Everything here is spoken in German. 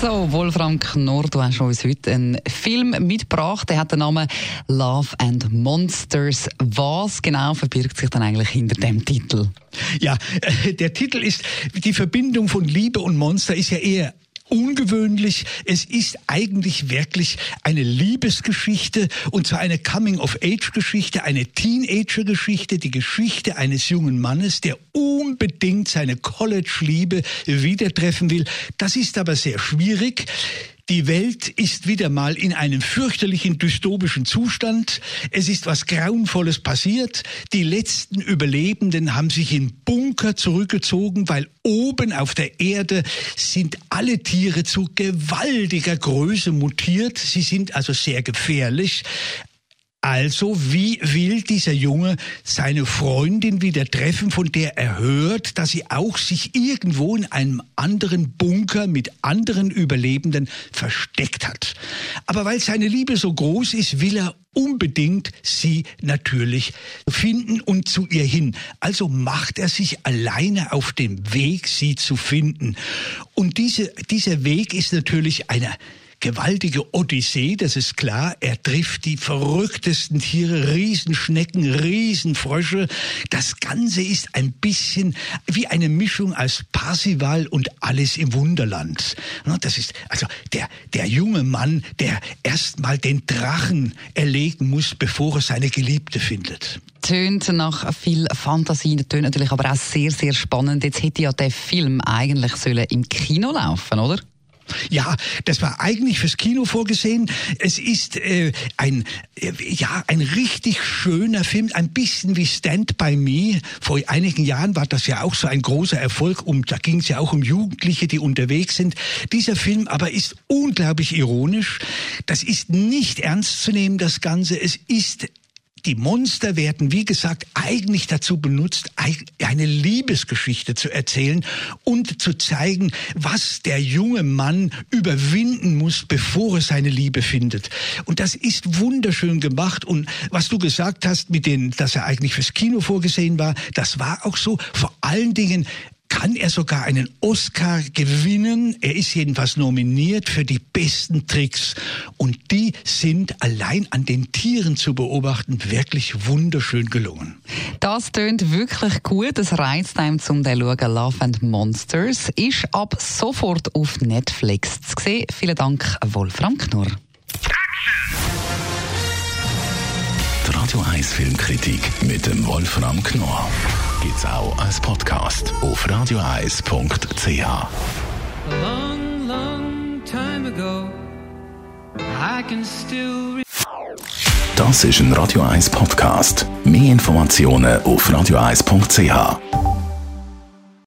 so, Wolfram Knorr, du hast uns heute einen Film mitgebracht. Der hat den Namen Love and Monsters. Was genau verbirgt sich dann eigentlich hinter dem Titel? Ja, der Titel ist, die Verbindung von Liebe und Monster ist ja eher ungewöhnlich. Es ist eigentlich wirklich eine Liebesgeschichte und zwar eine Coming-of-Age-Geschichte, eine Teenager-Geschichte, die Geschichte eines jungen Mannes, der unbedingt seine College-Liebe wieder treffen will. Das ist aber sehr schwierig. Die Welt ist wieder mal in einem fürchterlichen dystopischen Zustand. Es ist was Grauenvolles passiert. Die letzten Überlebenden haben sich in Bunker zurückgezogen, weil oben auf der Erde sind alle Tiere zu gewaltiger Größe mutiert. Sie sind also sehr gefährlich. Also, wie will dieser Junge seine Freundin wieder treffen, von der er hört, dass sie auch sich irgendwo in einem anderen Bunker mit anderen Überlebenden versteckt hat? Aber weil seine Liebe so groß ist, will er unbedingt sie natürlich finden und zu ihr hin. Also macht er sich alleine auf den Weg, sie zu finden. Und diese, dieser Weg ist natürlich einer gewaltige Odyssee, das ist klar. Er trifft die verrücktesten Tiere, Riesenschnecken, Riesenfrösche. Das Ganze ist ein bisschen wie eine Mischung aus Parsival und Alles im Wunderland. Das ist also der, der junge Mann, der erstmal den Drachen erlegen muss, bevor er seine Geliebte findet tönt nach viel Fantasie, tönt natürlich aber auch sehr, sehr spannend. Jetzt hätte ja der Film eigentlich sollen im Kino laufen, oder? Ja, das war eigentlich fürs Kino vorgesehen. Es ist äh, ein äh, ja ein richtig schöner Film, ein bisschen wie Stand by Me. Vor einigen Jahren war das ja auch so ein großer Erfolg. Um da ging es ja auch um Jugendliche, die unterwegs sind. Dieser Film aber ist unglaublich ironisch. Das ist nicht ernst zu nehmen. Das Ganze. Es ist die Monster werden, wie gesagt, eigentlich dazu benutzt, eine Liebesgeschichte zu erzählen und zu zeigen, was der junge Mann überwinden muss, bevor er seine Liebe findet. Und das ist wunderschön gemacht. Und was du gesagt hast, mit dem, dass er eigentlich fürs Kino vorgesehen war, das war auch so. Vor allen Dingen kann er sogar einen Oscar gewinnen. Er ist jedenfalls nominiert für die besten Tricks. Und die sind allein an den Tieren zu beobachten wirklich wunderschön gelungen. Das tönt wirklich gut. Das reizt einem zum schauen. Love and Monsters ist ab sofort auf Netflix zu sehen. Vielen Dank, Wolfram Knorr. Die Radio 1 Filmkritik mit dem Wolfram Knorr gibt's auch als Podcast auf radioeis.ch. Long, long time ago, I can still das ist ein Radio 1 Podcast. Mehr Informationen auf radioeis.ch.